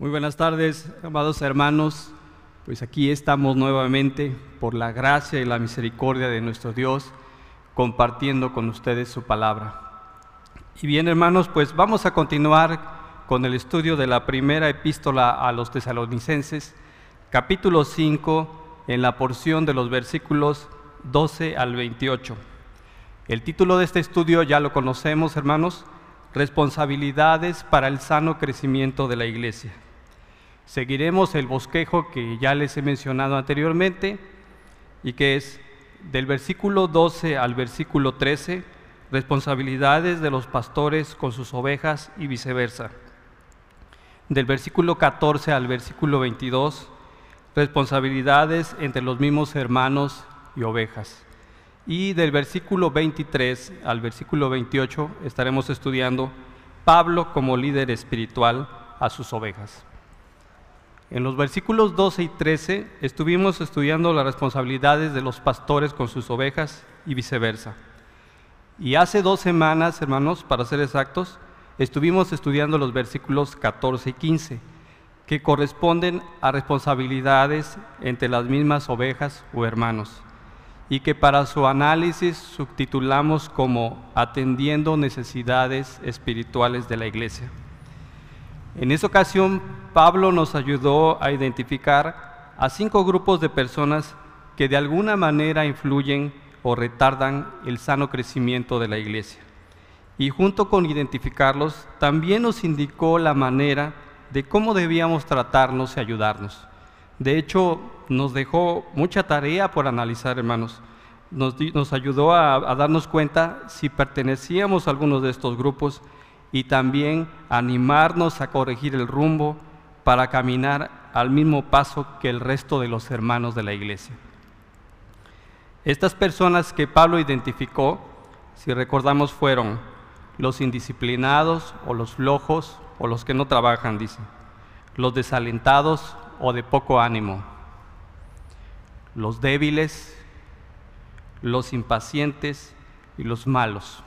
Muy buenas tardes, amados hermanos. Pues aquí estamos nuevamente por la gracia y la misericordia de nuestro Dios compartiendo con ustedes su palabra. Y bien, hermanos, pues vamos a continuar con el estudio de la primera epístola a los tesalonicenses, capítulo 5, en la porción de los versículos 12 al 28. El título de este estudio ya lo conocemos, hermanos, responsabilidades para el sano crecimiento de la iglesia. Seguiremos el bosquejo que ya les he mencionado anteriormente y que es del versículo 12 al versículo 13, responsabilidades de los pastores con sus ovejas y viceversa. Del versículo 14 al versículo 22, responsabilidades entre los mismos hermanos y ovejas. Y del versículo 23 al versículo 28 estaremos estudiando Pablo como líder espiritual a sus ovejas. En los versículos 12 y 13 estuvimos estudiando las responsabilidades de los pastores con sus ovejas y viceversa. Y hace dos semanas, hermanos, para ser exactos, estuvimos estudiando los versículos 14 y 15, que corresponden a responsabilidades entre las mismas ovejas o hermanos, y que para su análisis subtitulamos como Atendiendo necesidades espirituales de la iglesia. En esa ocasión, Pablo nos ayudó a identificar a cinco grupos de personas que de alguna manera influyen o retardan el sano crecimiento de la iglesia. Y junto con identificarlos, también nos indicó la manera de cómo debíamos tratarnos y ayudarnos. De hecho, nos dejó mucha tarea por analizar, hermanos. Nos, ayudó a, a darnos cuenta si pertenecíamos a algunos de estos grupos y también animarnos a corregir el rumbo para caminar al mismo paso que el resto de los hermanos de la iglesia. Estas personas que Pablo identificó, si recordamos, fueron los indisciplinados o los flojos o los que no trabajan, dice, los desalentados o de poco ánimo, los débiles, los impacientes y los malos.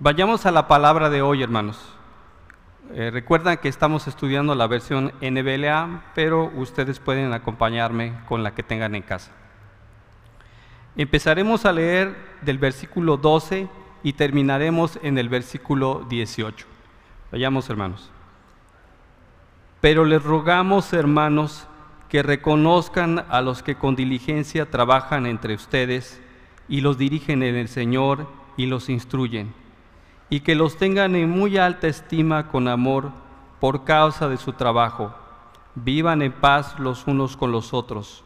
Vayamos a la palabra de hoy, hermanos. Eh, recuerdan que estamos estudiando la versión NBLA, pero ustedes pueden acompañarme con la que tengan en casa. Empezaremos a leer del versículo 12 y terminaremos en el versículo 18. Vayamos, hermanos. Pero les rogamos, hermanos, que reconozcan a los que con diligencia trabajan entre ustedes y los dirigen en el Señor y los instruyen y que los tengan en muy alta estima con amor por causa de su trabajo. Vivan en paz los unos con los otros.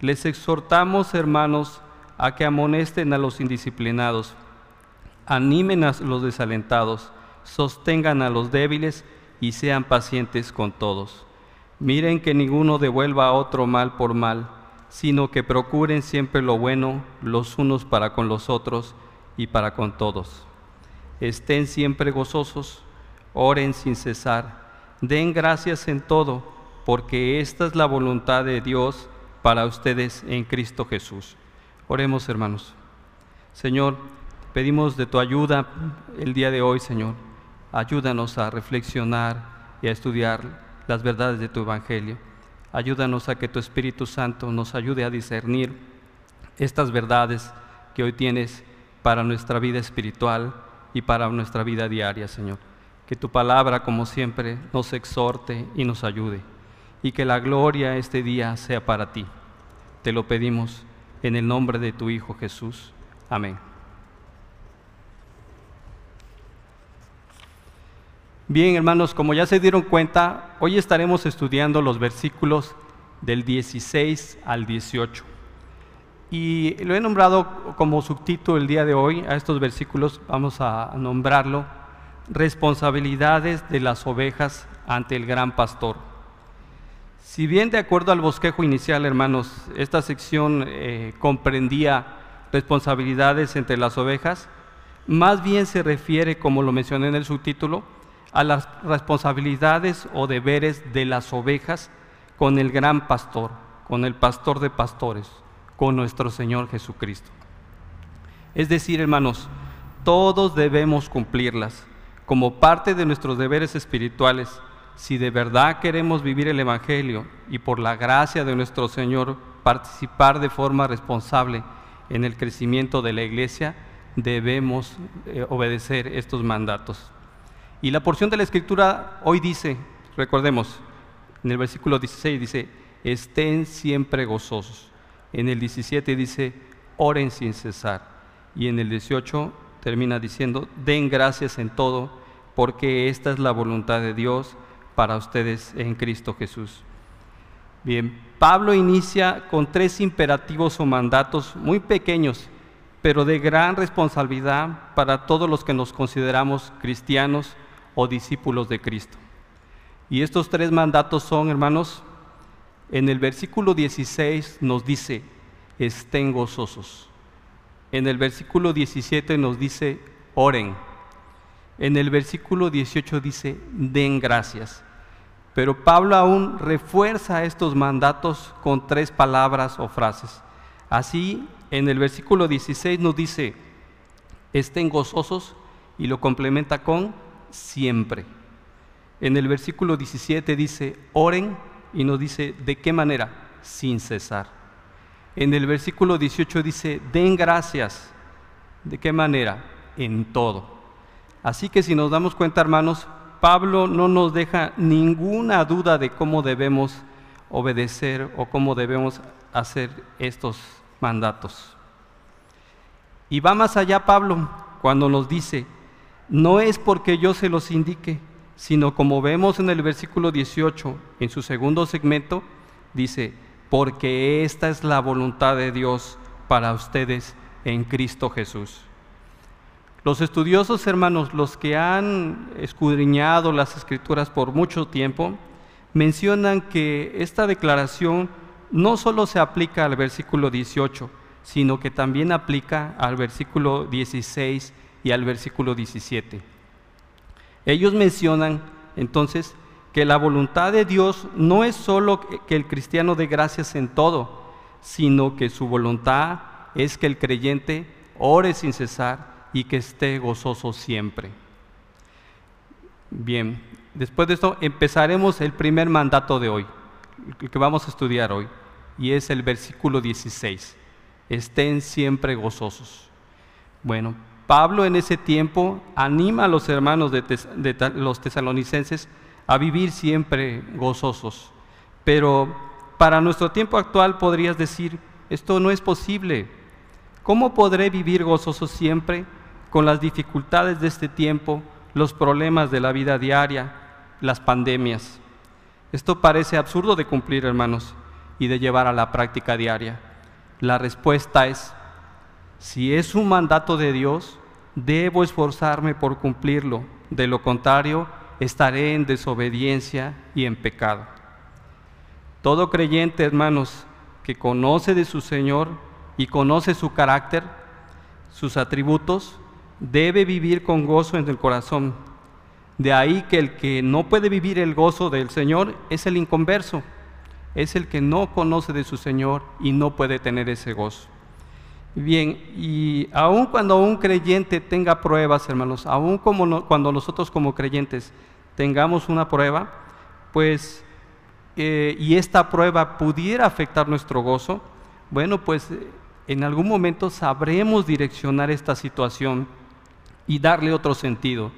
Les exhortamos, hermanos, a que amonesten a los indisciplinados, animen a los desalentados, sostengan a los débiles y sean pacientes con todos. Miren que ninguno devuelva a otro mal por mal, sino que procuren siempre lo bueno los unos para con los otros y para con todos estén siempre gozosos, oren sin cesar, den gracias en todo, porque esta es la voluntad de Dios para ustedes en Cristo Jesús. Oremos, hermanos. Señor, pedimos de tu ayuda el día de hoy, Señor. Ayúdanos a reflexionar y a estudiar las verdades de tu Evangelio. Ayúdanos a que tu Espíritu Santo nos ayude a discernir estas verdades que hoy tienes para nuestra vida espiritual y para nuestra vida diaria, Señor. Que tu palabra, como siempre, nos exhorte y nos ayude. Y que la gloria este día sea para ti. Te lo pedimos en el nombre de tu Hijo Jesús. Amén. Bien, hermanos, como ya se dieron cuenta, hoy estaremos estudiando los versículos del 16 al 18. Y lo he nombrado como subtítulo el día de hoy a estos versículos, vamos a nombrarlo, responsabilidades de las ovejas ante el gran pastor. Si bien de acuerdo al bosquejo inicial, hermanos, esta sección eh, comprendía responsabilidades entre las ovejas, más bien se refiere, como lo mencioné en el subtítulo, a las responsabilidades o deberes de las ovejas con el gran pastor, con el pastor de pastores con nuestro Señor Jesucristo. Es decir, hermanos, todos debemos cumplirlas como parte de nuestros deberes espirituales, si de verdad queremos vivir el Evangelio y por la gracia de nuestro Señor participar de forma responsable en el crecimiento de la iglesia, debemos eh, obedecer estos mandatos. Y la porción de la escritura hoy dice, recordemos, en el versículo 16 dice, estén siempre gozosos. En el 17 dice, oren sin cesar. Y en el 18 termina diciendo, den gracias en todo, porque esta es la voluntad de Dios para ustedes en Cristo Jesús. Bien, Pablo inicia con tres imperativos o mandatos muy pequeños, pero de gran responsabilidad para todos los que nos consideramos cristianos o discípulos de Cristo. Y estos tres mandatos son, hermanos, en el versículo 16 nos dice, estén gozosos. En el versículo 17 nos dice, oren. En el versículo 18 dice, den gracias. Pero Pablo aún refuerza estos mandatos con tres palabras o frases. Así, en el versículo 16 nos dice, estén gozosos y lo complementa con siempre. En el versículo 17 dice, oren y nos dice, ¿de qué manera? Sin cesar. En el versículo 18 dice, den gracias. ¿De qué manera? En todo. Así que si nos damos cuenta, hermanos, Pablo no nos deja ninguna duda de cómo debemos obedecer o cómo debemos hacer estos mandatos. Y va más allá Pablo cuando nos dice, no es porque yo se los indique, sino como vemos en el versículo 18, en su segundo segmento, dice, porque esta es la voluntad de Dios para ustedes en Cristo Jesús. Los estudiosos hermanos, los que han escudriñado las escrituras por mucho tiempo, mencionan que esta declaración no solo se aplica al versículo 18, sino que también aplica al versículo 16 y al versículo 17. Ellos mencionan entonces que la voluntad de Dios no es solo que el cristiano dé gracias en todo, sino que su voluntad es que el creyente ore sin cesar y que esté gozoso siempre. Bien, después de esto empezaremos el primer mandato de hoy, el que vamos a estudiar hoy, y es el versículo 16. Estén siempre gozosos. Bueno, Pablo en ese tiempo anima a los hermanos de, los tesalonicenses a vivir siempre gozosos, pero para nuestro tiempo actual podrías decir, esto no es posible. ¿Cómo podré vivir gozoso siempre? con las dificultades de este tiempo, los problemas de la vida diaria, las pandemias. Esto parece absurdo de cumplir, hermanos, y de llevar a la práctica diaria. La respuesta es, si es un mandato de Dios, debo esforzarme por cumplirlo, de lo contrario, estaré en desobediencia y en pecado. Todo creyente, hermanos, que conoce de su Señor y conoce su carácter, sus atributos, debe vivir con gozo en el corazón. De ahí que el que no puede vivir el gozo del Señor es el inconverso, es el que no conoce de su Señor y no puede tener ese gozo. Bien, y aun cuando un creyente tenga pruebas, hermanos, aun como cuando nosotros como creyentes tengamos una prueba, pues, eh, y esta prueba pudiera afectar nuestro gozo, bueno, pues en algún momento sabremos direccionar esta situación y darle otro sentido.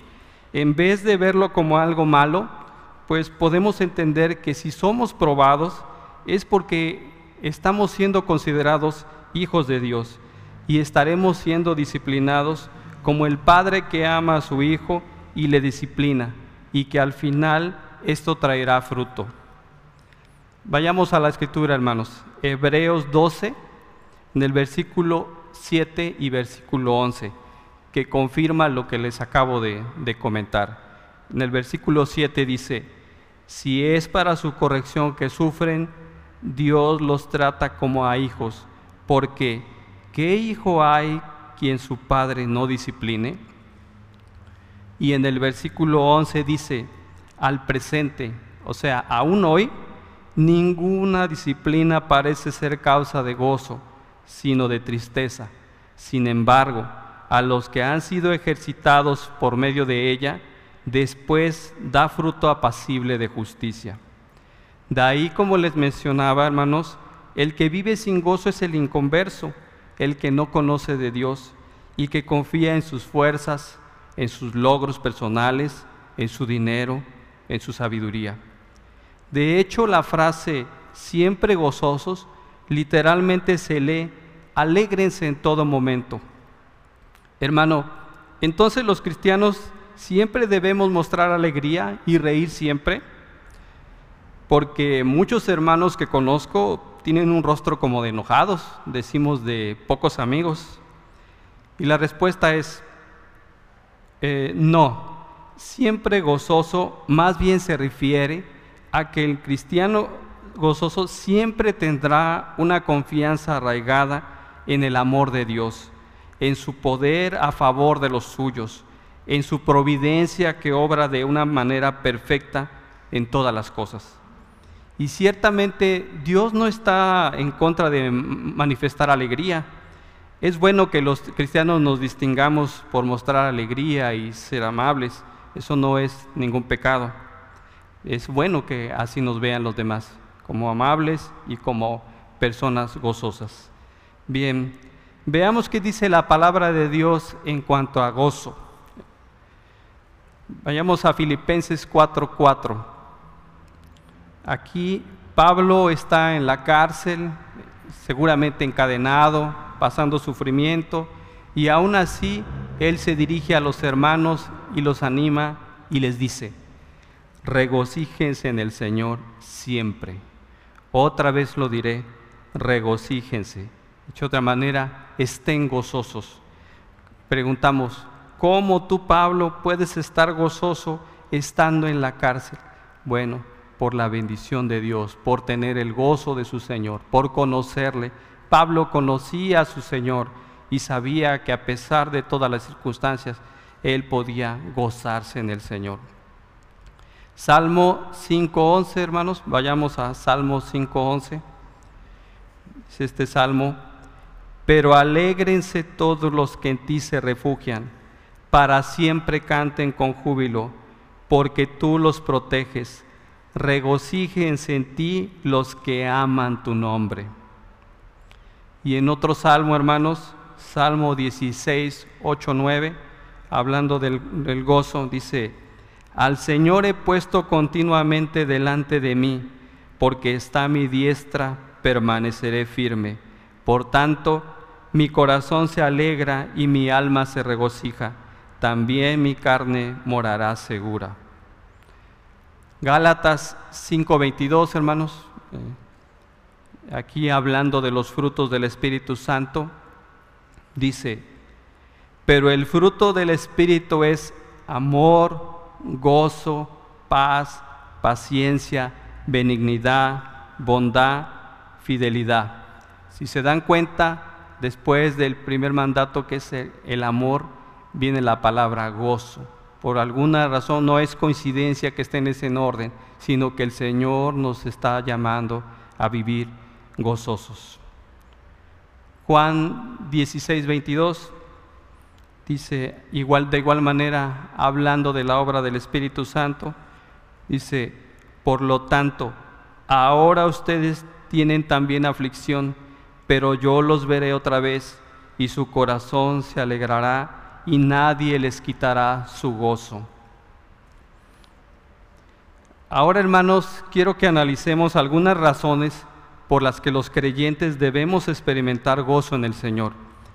En vez de verlo como algo malo, pues podemos entender que si somos probados es porque estamos siendo considerados hijos de Dios y estaremos siendo disciplinados como el padre que ama a su hijo y le disciplina y que al final esto traerá fruto. Vayamos a la escritura, hermanos. Hebreos 12, en el versículo 7 y versículo 11 que confirma lo que les acabo de, comentar. En el versículo 7 dice, si es para su corrección que sufren, Dios los trata como a hijos, porque ¿qué hijo hay quien su padre no discipline? Y en el versículo 11 dice, al presente, o sea, aún hoy, ninguna disciplina parece ser causa de gozo, sino de tristeza. Sin embargo, a los que han sido ejercitados por medio de ella, después da fruto apacible de justicia. De ahí, como les mencionaba, hermanos, el que vive sin gozo es el inconverso, el que no conoce de Dios y que confía en sus fuerzas, en sus logros personales, en su dinero, en su sabiduría. De hecho, la frase siempre gozosos literalmente se lee alégrense en todo momento. Hermano, entonces los cristianos siempre debemos mostrar alegría y reír siempre, porque muchos hermanos que conozco tienen un rostro como de enojados, decimos de pocos amigos. Y la respuesta es, eh, no, siempre gozoso más bien se refiere a que el cristiano gozoso siempre tendrá una confianza arraigada en el amor de Dios, en su poder a favor de los suyos, en su providencia que obra de una manera perfecta en todas las cosas. Y ciertamente Dios no está en contra de manifestar alegría. Es bueno que los cristianos nos distingamos por mostrar alegría y ser amables. Eso no es ningún pecado. Es bueno que así nos vean los demás, como amables y como personas gozosas. Bien, veamos qué dice la palabra de Dios en cuanto a gozo. Vayamos a Filipenses 4:4. Aquí Pablo está en la cárcel, seguramente encadenado, pasando sufrimiento, y aún así él se dirige a los hermanos y los anima y les dice, regocíjense en el Señor siempre. Otra vez lo diré, regocíjense. De otra manera, estén gozosos. Preguntamos, ¿cómo tú, Pablo, puedes estar gozoso estando en la cárcel? Bueno, por la bendición de Dios, por tener el gozo de su Señor, por conocerle. Pablo conocía a su Señor y sabía que a pesar de todas las circunstancias, él podía gozarse en el Señor. Salmo 5.11, hermanos, vayamos a Salmo 5.11. Es este salmo. Pero alégrense todos los que en ti se refugian, para siempre canten con júbilo, porque tú los proteges. Regocíjense en ti los que aman tu nombre. Y en otro salmo, hermanos, Salmo 16, 8, 9, hablando del, del gozo, dice, al Señor he puesto continuamente delante de mí, porque está mi diestra, permaneceré firme. Por tanto, mi corazón se alegra y mi alma se regocija. También mi carne morará segura. Gálatas 5:22, hermanos. Eh, aquí hablando de los frutos del Espíritu Santo, dice, pero el fruto del Espíritu es amor, gozo, paz, paciencia, benignidad, bondad, fidelidad. Si se dan cuenta, después del primer mandato que es el, amor, viene la palabra gozo. Por alguna razón no es coincidencia que estén en ese orden, sino que el Señor nos está llamando a vivir gozosos. Juan 16, 22 dice, igual, de igual manera, hablando de la obra del Espíritu Santo, dice, por lo tanto, ahora ustedes tienen también aflicción, pero yo los veré otra vez y su corazón se alegrará y nadie les quitará su gozo. Ahora, hermanos, quiero que analicemos algunas razones por las que los creyentes debemos experimentar gozo en el Señor.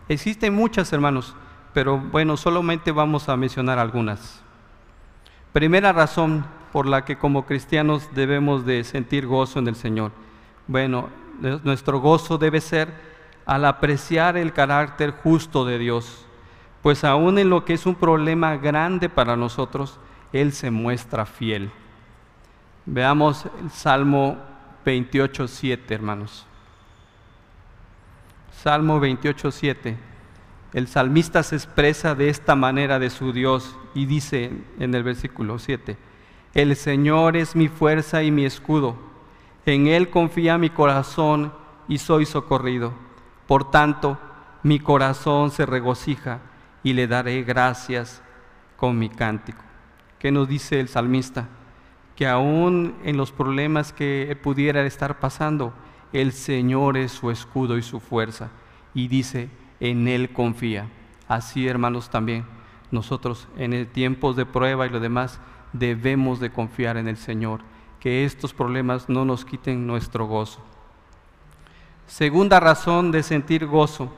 Existen muchas, hermanos, pero bueno, solamente vamos a mencionar algunas. Primera razón por la que como cristianos debemos de sentir gozo en el Señor. Bueno, nuestro gozo debe ser al apreciar el carácter justo de Dios, pues aún en lo que es un problema grande para nosotros, Él se muestra fiel. Veamos el Salmo 28, 7, hermanos. Salmo 28, 7. El salmista se expresa de esta manera de su Dios y dice en el versículo 7, el Señor es mi fuerza y mi escudo, en Él confía mi corazón y soy socorrido. Por tanto, mi corazón se regocija y le daré gracias con mi cántico. ¿Qué nos dice el salmista? Que aún en los problemas que pudiera estar pasando, el Señor es su escudo y su fuerza. Y dice, en Él confía. Así, hermanos, también nosotros en tiempos de prueba y lo demás debemos de confiar en el Señor, que estos problemas no nos quiten nuestro gozo. Segunda razón de sentir gozo,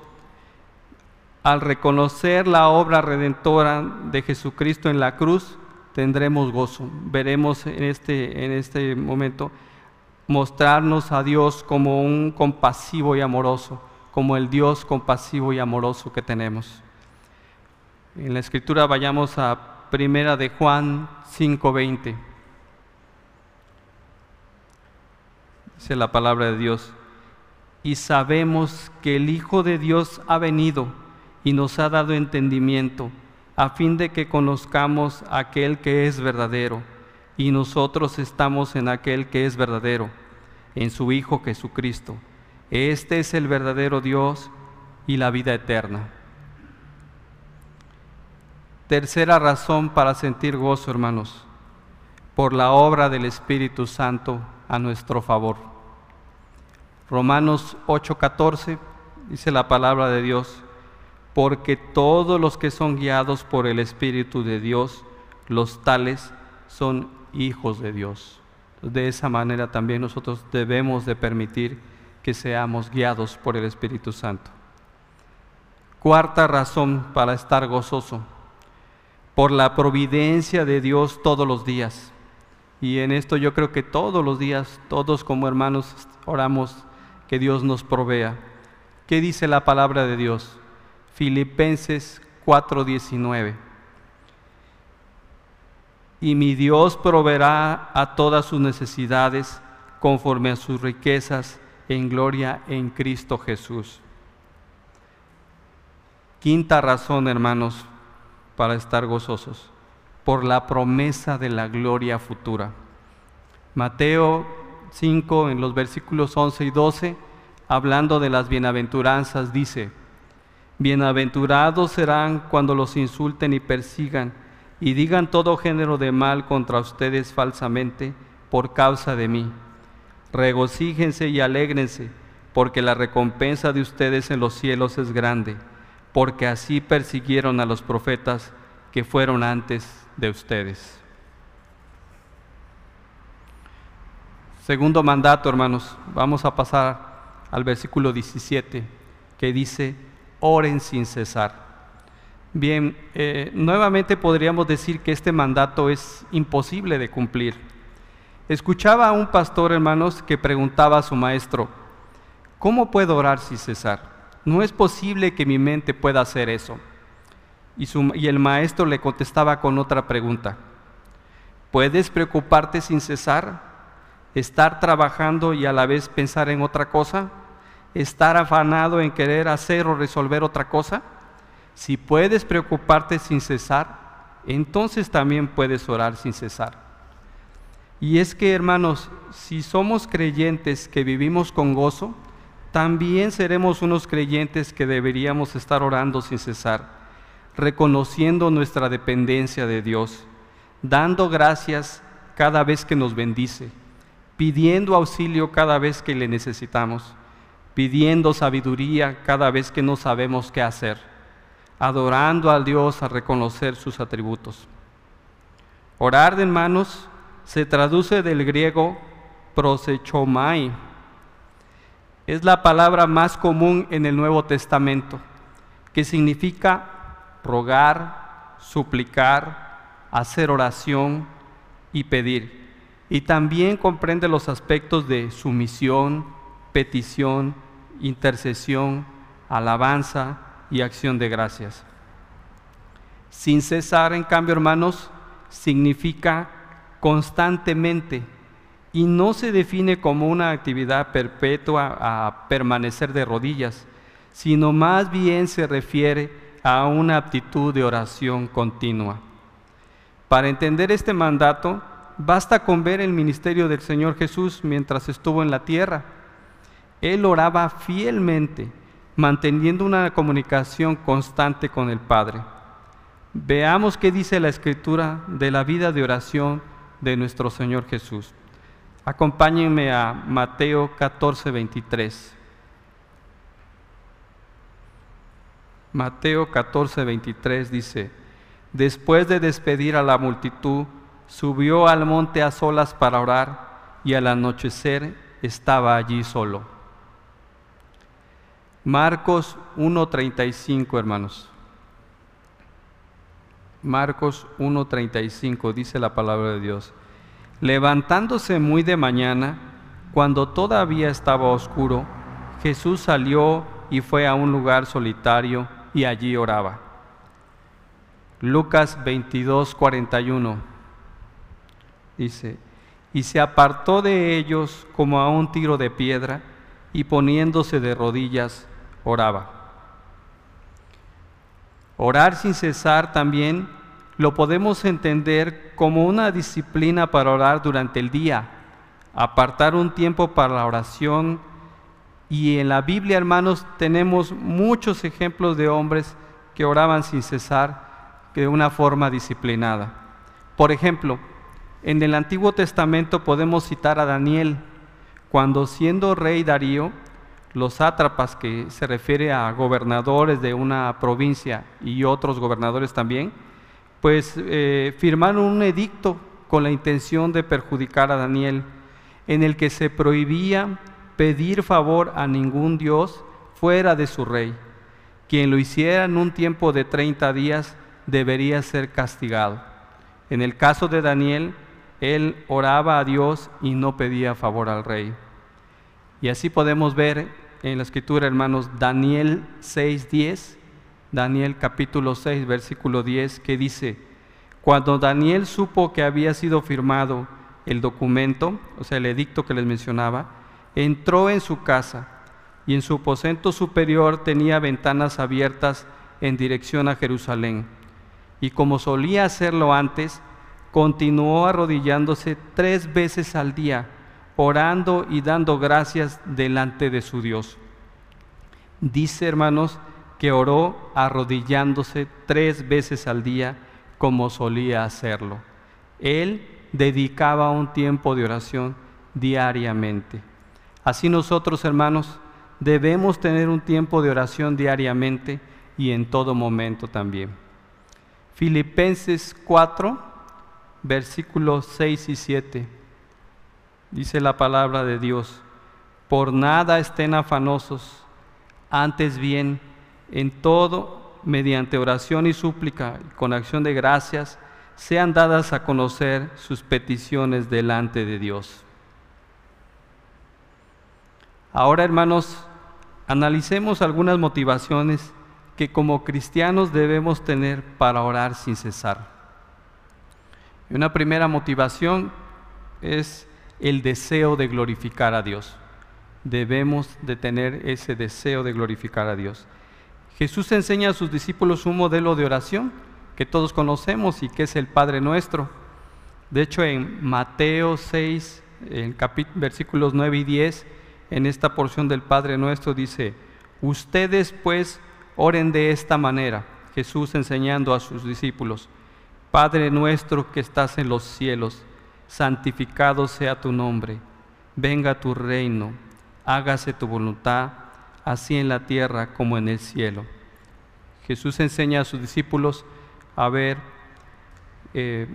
al reconocer la obra redentora de Jesucristo en la cruz, tendremos gozo. Veremos en este, en este momento mostrarnos a Dios como un compasivo y amoroso, como el Dios compasivo y amoroso que tenemos. En la escritura vayamos a Primera de Juan 5:20. Dice la palabra de Dios y sabemos que el Hijo de Dios ha venido y nos ha dado entendimiento, a fin de que conozcamos aquel que es verdadero, y nosotros estamos en aquel que es verdadero, en su Hijo Jesucristo. Este es el verdadero Dios y la vida eterna. Tercera razón para sentir gozo, hermanos, por la obra del Espíritu Santo a nuestro favor. Romanos 8:14 dice la palabra de Dios, porque todos los que son guiados por el Espíritu de Dios, los tales son hijos de Dios. De esa manera también nosotros debemos de permitir que seamos guiados por el Espíritu Santo. Cuarta razón para estar gozoso, por la providencia de Dios todos los días. Y en esto yo creo que todos los días, todos como hermanos, oramos que Dios nos provea. ¿Qué dice la palabra de Dios? Filipenses 4:19. Y mi Dios proveerá a todas sus necesidades conforme a sus riquezas en gloria en Cristo Jesús. Quinta razón, hermanos, para estar gozosos, por la promesa de la gloria futura. Mateo 5, en los versículos 11 y 12, hablando de las bienaventuranzas, dice, Bienaventurados serán cuando los insulten y persigan y digan todo género de mal contra ustedes falsamente por causa de mí. Regocíjense y alégrense, porque la recompensa de ustedes en los cielos es grande, porque así persiguieron a los profetas que fueron antes de ustedes. Segundo mandato, hermanos, vamos a pasar al versículo 17, que dice, oren sin cesar. Bien, eh, nuevamente podríamos decir que este mandato es imposible de cumplir. Escuchaba a un pastor, hermanos, que preguntaba a su maestro, ¿cómo puedo orar sin cesar? No es posible que mi mente pueda hacer eso. Y, y el maestro le contestaba con otra pregunta, ¿puedes preocuparte sin cesar? estar trabajando y a la vez pensar en otra cosa, estar afanado en querer hacer o resolver otra cosa. Si puedes preocuparte sin cesar, entonces también puedes orar sin cesar. Y es que, hermanos, si somos creyentes que vivimos con gozo, también seremos unos creyentes que deberíamos estar orando sin cesar, reconociendo nuestra dependencia de Dios, dando gracias cada vez que nos bendice, pidiendo auxilio cada vez que le necesitamos, pidiendo sabiduría cada vez que no sabemos qué hacer, adorando al Dios a reconocer sus atributos. Orar de manos se traduce del griego prosechomai. Es la palabra más común en el Nuevo Testamento, que significa rogar, suplicar, hacer oración y pedir y también comprende los aspectos de sumisión, petición, intercesión, alabanza y acción de gracias. Sin cesar, en cambio, hermanos, significa constantemente y no se define como una actividad perpetua a permanecer de rodillas, sino más bien se refiere a una actitud de oración continua. Para entender este mandato, Basta con ver el ministerio del Señor Jesús mientras estuvo en la tierra. Él oraba fielmente, manteniendo una comunicación constante con el Padre. Veamos qué dice la escritura de la vida de oración de nuestro Señor Jesús. Acompáñenme a Mateo 14, 23. Mateo 14, 23 dice, después de despedir a la multitud, subió al monte a solas para orar y al anochecer estaba allí solo. Marcos 1.35, hermanos. Marcos 1.35 dice la palabra de Dios. Levantándose muy de mañana, cuando todavía estaba oscuro, Jesús salió y fue a un lugar solitario y allí oraba. Lucas 22.41 dice, y se apartó de ellos como a un tiro de piedra y poniéndose de rodillas oraba. Orar sin cesar también lo podemos entender como una disciplina para orar durante el día, apartar un tiempo para la oración. Y en la Biblia, hermanos, tenemos muchos ejemplos de hombres que oraban sin cesar de una forma disciplinada. Por ejemplo, en el Antiguo Testamento podemos citar a Daniel, cuando siendo rey Darío, los sátrapas, que se refiere a gobernadores de una provincia y otros gobernadores también, pues eh, firmaron un edicto con la intención de perjudicar a Daniel, en el que se prohibía pedir favor a ningún dios fuera de su rey. Quien lo hiciera en un tiempo de 30 días debería ser castigado. En el caso de Daniel, él oraba a Dios y no pedía favor al rey. Y así podemos ver en la escritura, hermanos, Daniel 6:10, Daniel capítulo 6, versículo 10, que dice, cuando Daniel supo que había sido firmado el documento, o sea, el edicto que les mencionaba, entró en su casa y en su aposento superior tenía ventanas abiertas en dirección a Jerusalén. Y como solía hacerlo antes, continuó arrodillándose tres veces al día, orando y dando gracias delante de su Dios. Dice, hermanos, que oró arrodillándose tres veces al día como solía hacerlo. Él dedicaba un tiempo de oración diariamente. Así nosotros, hermanos, debemos tener un tiempo de oración diariamente y en todo momento también. Filipenses 4, versículos 6 y 7. Dice la palabra de Dios, por nada estén afanosos, antes bien, en todo, mediante oración y súplica, con acción de gracias, sean dadas a conocer sus peticiones delante de Dios. Ahora, hermanos, analicemos algunas motivaciones que como cristianos debemos tener para orar sin cesar. Una primera motivación es el deseo de glorificar a Dios. Debemos de tener ese deseo de glorificar a Dios. Jesús enseña a sus discípulos un modelo de oración que todos conocemos y que es el Padre Nuestro. De hecho, en Mateo 6, en versículos 9 y 10, en esta porción del Padre Nuestro dice, ustedes pues oren de esta manera, Jesús enseñando a sus discípulos. Padre nuestro que estás en los cielos, santificado sea tu nombre, venga tu reino, hágase tu voluntad, así en la tierra como en el cielo. Jesús enseña a sus discípulos a ver eh,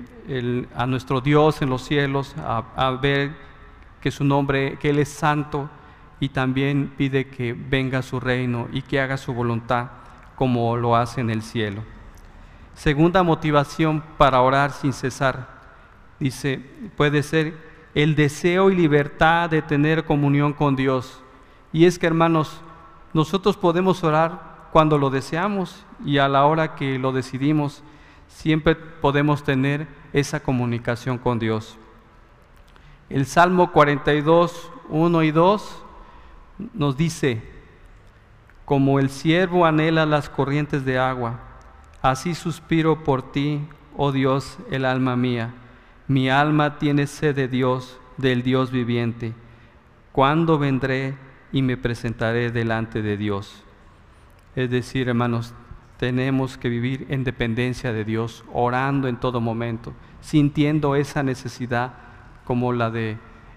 a nuestro Dios en los cielos, a, ver que su nombre, que Él es santo, y también pide que venga su reino y que haga su voluntad como lo hace en el cielo. Segunda motivación para orar sin cesar, dice, puede ser el deseo y libertad de tener comunión con Dios. Y es que, hermanos, nosotros podemos orar cuando lo deseamos y a la hora que lo decidimos, siempre podemos tener esa comunicación con Dios. El Salmo 42, 1 y 2 nos dice, como el siervo anhela las corrientes de agua, Así suspiro por ti, oh Dios, el alma mía. Mi alma tiene sed de Dios, del Dios viviente. ¿Cuándo vendré y me presentaré delante de Dios? Es decir, hermanos, tenemos que vivir en dependencia de Dios, orando en todo momento, sintiendo esa necesidad como la de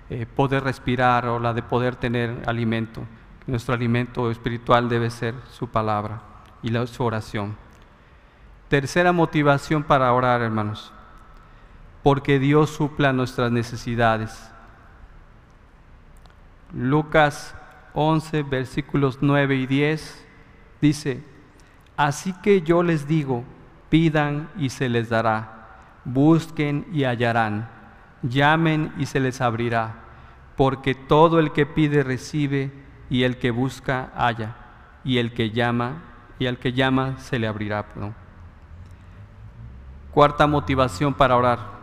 eh, poder respirar o la de poder tener alimento. Nuestro alimento espiritual debe ser su palabra y la, su oración. Tercera motivación para orar, hermanos, porque Dios supla nuestras necesidades. Lucas 11, versículos 9 y 10 dice, Así que yo les digo, pidan y se les dará, busquen y hallarán, llamen y se les abrirá, porque todo el que pide recibe, y el que busca halla, y el que llama, y al que llama se le abrirá. Cuarta motivación para orar,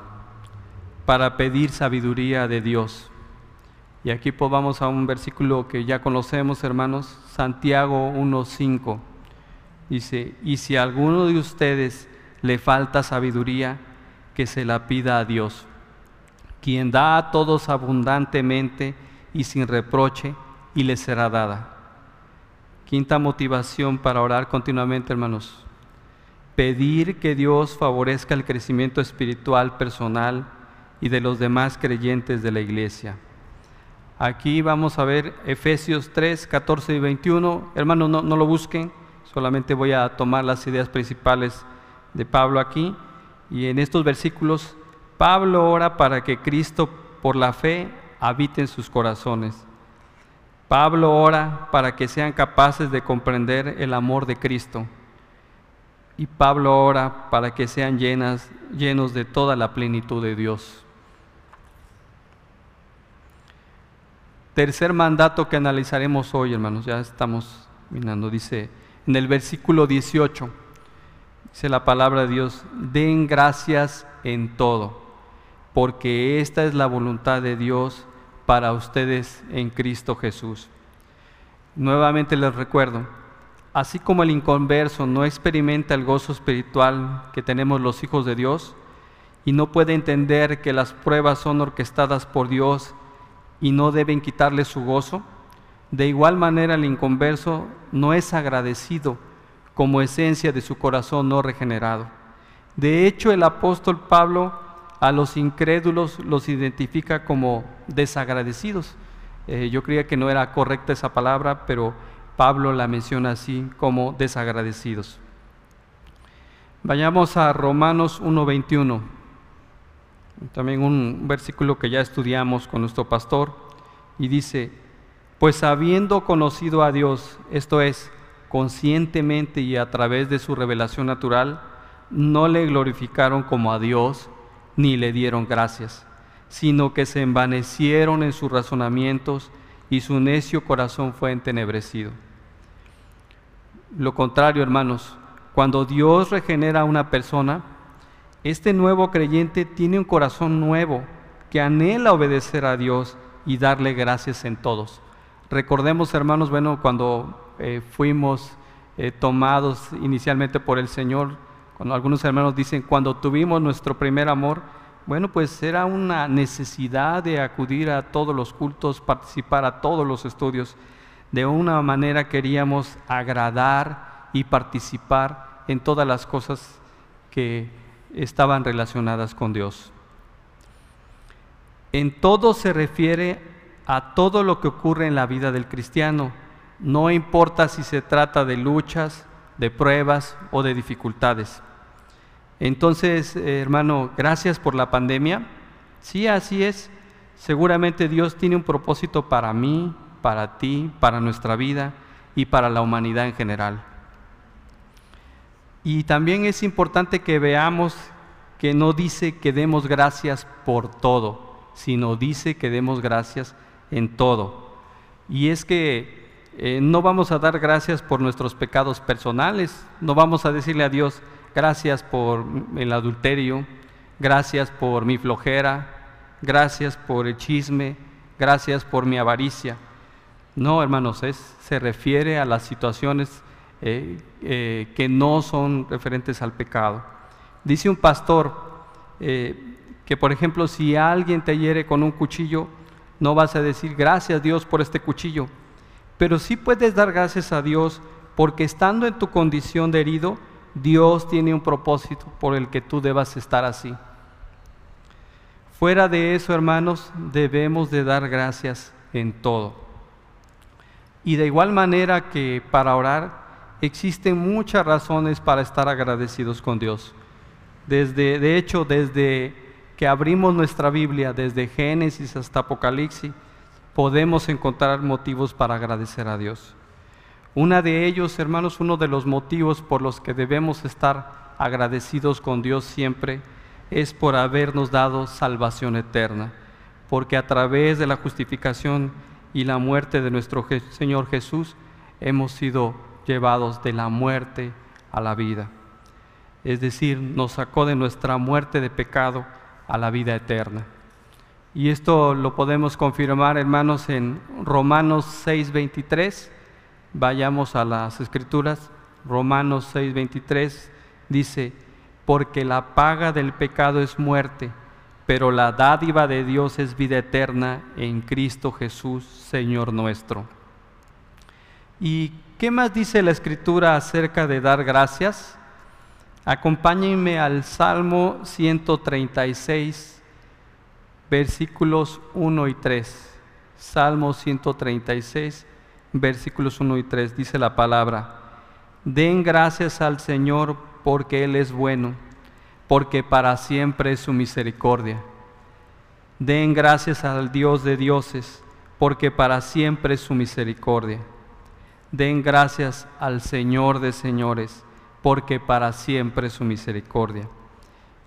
para pedir sabiduría de Dios. Y aquí vamos a un versículo que ya conocemos, hermanos, Santiago 1.5. Dice, y si a alguno de ustedes le falta sabiduría, que se la pida a Dios, quien da a todos abundantemente y sin reproche, y le será dada. Quinta motivación para orar continuamente, hermanos. Pedir que Dios favorezca el crecimiento espiritual personal y de los demás creyentes de la iglesia. Aquí vamos a ver Efesios 3, 14 y 21. Hermanos, no, no lo busquen Solamente voy a tomar las ideas principales de Pablo aquí. Y en estos versículos, Pablo ora para que Cristo por la fe habite en sus corazones. Pablo ora para que sean capaces de comprender el amor de Cristo. Y Pablo ora para que sean llenos de toda la plenitud de Dios. Tercer mandato que analizaremos hoy, hermanos, ya estamos mirando, dice, en el versículo 18 dice la palabra de Dios, den gracias en todo, porque esta es la voluntad de Dios para ustedes en Cristo Jesús. Nuevamente les recuerdo, así como el inconverso no experimenta el gozo espiritual que tenemos los hijos de Dios y no puede entender que las pruebas son orquestadas por Dios y no deben quitarle su gozo, de igual manera el inconverso no es agradecido como esencia de su corazón no regenerado. De hecho, el apóstol Pablo a los incrédulos los identifica como desagradecidos. Eh, yo creía que no era correcta esa palabra, pero Pablo la menciona así como desagradecidos. Vayamos a Romanos 1.21, también un versículo que ya estudiamos con nuestro pastor, y dice, pues habiendo conocido a Dios, esto es, conscientemente y a través de su revelación natural, no le glorificaron como a Dios ni le dieron gracias, sino que se envanecieron en sus razonamientos y su necio corazón fue entenebrecido. Lo contrario, hermanos, cuando Dios regenera a una persona, este nuevo creyente tiene un corazón nuevo que anhela obedecer a Dios y darle gracias en todos. Recordemos, hermanos, bueno, cuando eh, fuimos eh, tomados inicialmente por el Señor, cuando algunos hermanos dicen, cuando tuvimos nuestro primer amor, bueno, pues era una necesidad de acudir a todos los cultos, participar a todos los estudios. De una manera queríamos agradar y participar en todas las cosas que estaban relacionadas con Dios. En todo se refiere a todo lo que ocurre en la vida del cristiano, no importa si se trata de luchas, de pruebas o de dificultades. Entonces, eh, hermano, gracias por la pandemia. Sí, así es. Seguramente Dios tiene un propósito para mí, para ti, para nuestra vida y para la humanidad en general. Y también es importante que veamos que no dice que demos gracias por todo, sino dice que demos gracias en todo. Y es que eh, no vamos a dar gracias por nuestros pecados personales, no vamos a decirle a Dios gracias por el adulterio, gracias por mi flojera, gracias por el chisme, gracias por mi avaricia. No, hermanos, es, se refiere a las situaciones eh, eh, que no son referentes al pecado. Dice un pastor que, por ejemplo, si alguien te hiere con un cuchillo, no vas a decir gracias Dios por este cuchillo, pero sí puedes dar gracias a Dios porque estando en tu condición de herido, Dios tiene un propósito por el que tú debas estar así. Fuera de eso, hermanos, debemos de dar gracias en todo. Y de igual manera que para orar existen muchas razones para estar agradecidos con Dios. Desde, de hecho, desde que abrimos nuestra Biblia, desde Génesis hasta Apocalipsis, podemos encontrar motivos para agradecer a Dios. Una de ellos, hermanos, uno de los motivos por los que debemos estar agradecidos con Dios siempre es por habernos dado salvación eterna, porque a través de la justificación y la muerte de nuestro Señor Jesús hemos sido llevados de la muerte a la vida. Es decir, nos sacó de nuestra muerte de pecado a la vida eterna. Y esto lo podemos confirmar, hermanos, en Romanos 6:23. Vayamos a las escrituras. Romanos 6:23 dice, porque la paga del pecado es muerte, pero la dádiva de Dios es vida eterna en Cristo Jesús, Señor nuestro. ¿Y qué más dice la escritura acerca de dar gracias? Acompáñenme al Salmo 136, versículos 1 y 3. Salmo 136, versículos 1 y 3. Dice la palabra, den gracias al Señor porque Él es bueno, porque para siempre es su misericordia. Den gracias al Dios de dioses, porque para siempre es su misericordia. Den gracias al Señor de señores porque para siempre es su misericordia.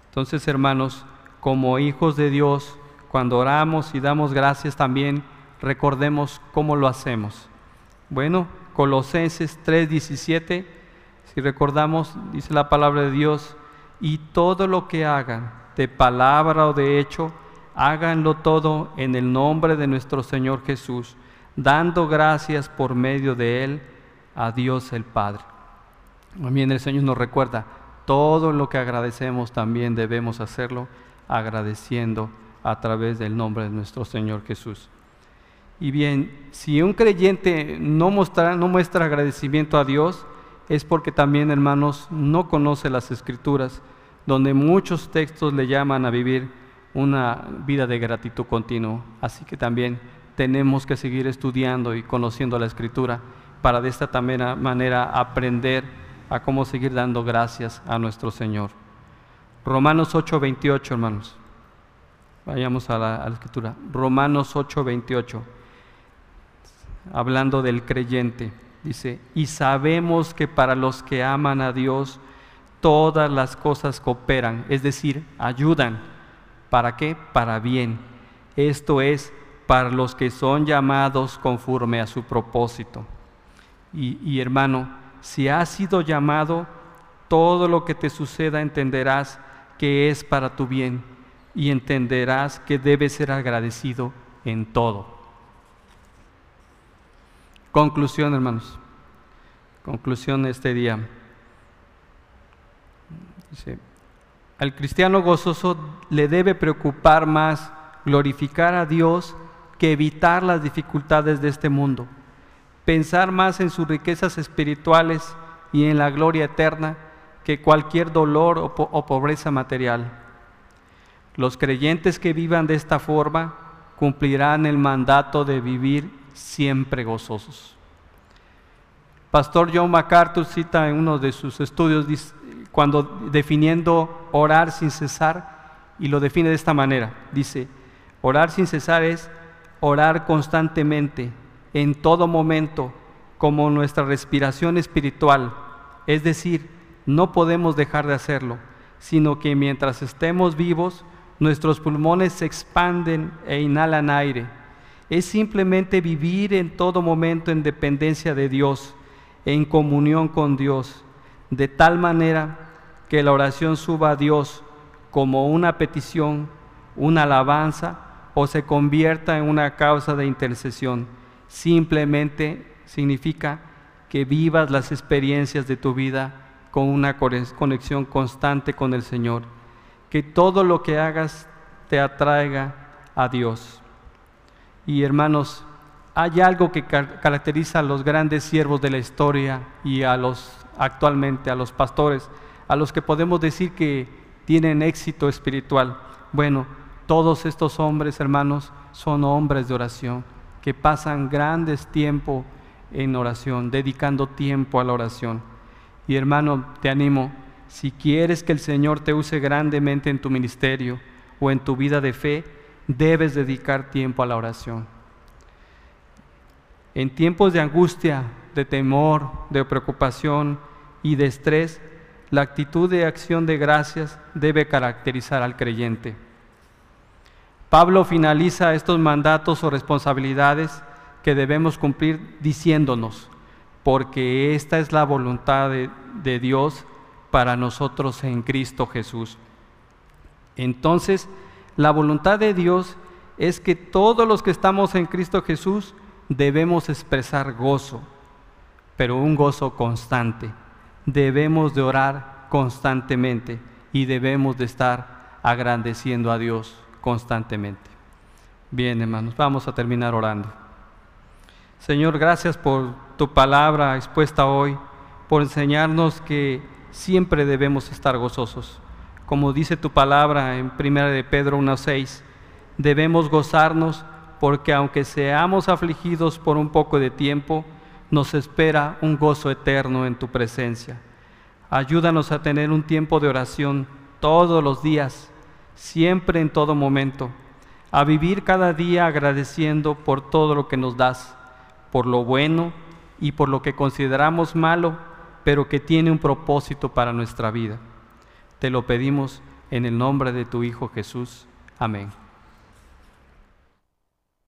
Entonces, hermanos, como hijos de Dios, cuando oramos y damos gracias también, recordemos cómo lo hacemos. Bueno, Colosenses 3:17, si recordamos, dice la palabra de Dios, y todo lo que hagan, de palabra o de hecho, háganlo todo en el nombre de nuestro Señor Jesús, dando gracias por medio de Él a Dios el Padre. También el Señor nos recuerda, todo lo que agradecemos también debemos hacerlo agradeciendo a través del nombre de nuestro Señor Jesús. Y bien, si un creyente no, no muestra agradecimiento a Dios, es porque también, hermanos, no conoce las escrituras, donde muchos textos le llaman a vivir una vida de gratitud continua. Así que también tenemos que seguir estudiando y conociendo la escritura para de esta manera aprender a cómo seguir dando gracias a nuestro Señor. Romanos 8:28, hermanos. Vayamos a la, escritura. Romanos 8:28. Hablando del creyente, dice, y sabemos que para los que aman a Dios, todas las cosas cooperan, es decir, ayudan. ¿Para qué? Para bien. Esto es, para los que son llamados conforme a su propósito. Y, hermano, si has sido llamado, todo lo que te suceda entenderás que es para tu bien y entenderás que debes ser agradecido en todo. Conclusión, hermanos. Conclusión de este día. al cristiano gozoso le debe preocupar más glorificar a Dios que evitar las dificultades de este mundo pensar más en sus riquezas espirituales y en la gloria eterna que cualquier dolor o, pobreza material. Los creyentes que vivan de esta forma cumplirán el mandato de vivir siempre gozosos. Pastor John MacArthur cita en uno de sus estudios cuando definiendo orar sin cesar y lo define de esta manera. Dice, orar sin cesar es orar constantemente, en todo momento como nuestra respiración espiritual. Es decir, no podemos dejar de hacerlo, sino que mientras estemos vivos, nuestros pulmones se expanden e inhalan aire. Es simplemente vivir en todo momento en dependencia de Dios, en comunión con Dios, de tal manera que la oración suba a Dios como una petición, una alabanza o se convierta en una causa de intercesión simplemente significa que vivas las experiencias de tu vida con una conexión constante con el Señor, que todo lo que hagas te atraiga a Dios. Y hermanos, hay algo que caracteriza a los grandes siervos de la historia y a los actualmente, a los pastores, a los que podemos decir que tienen éxito espiritual. Bueno, todos estos hombres, hermanos, son hombres de oración, que pasan grandes tiempos en oración, dedicando tiempo a la oración. Y hermano, te animo, si quieres que el Señor te use grandemente en tu ministerio o en tu vida de fe, debes dedicar tiempo a la oración. En tiempos de angustia, de temor, de preocupación y de estrés, la actitud de acción de gracias debe caracterizar al creyente. Pablo finaliza estos mandatos o responsabilidades que debemos cumplir diciéndonos, porque esta es la voluntad de, Dios para nosotros en Cristo Jesús. Entonces, la voluntad de Dios es que todos los que estamos en Cristo Jesús debemos expresar gozo, pero un gozo constante. Debemos de orar constantemente y debemos de estar agradeciendo a Dios constantemente. Bien, hermanos, vamos a terminar orando. Señor, gracias por tu palabra expuesta hoy, por enseñarnos que siempre debemos estar gozosos. Como dice tu palabra en 1 de Pedro 1.6, debemos gozarnos porque aunque seamos afligidos por un poco de tiempo, nos espera un gozo eterno en tu presencia. Ayúdanos a tener un tiempo de oración todos los días, siempre en todo momento, a vivir cada día agradeciendo por todo lo que nos das, por lo bueno y por lo que consideramos malo, pero que tiene un propósito para nuestra vida. Te lo pedimos en el nombre de tu Hijo Jesús. Amén.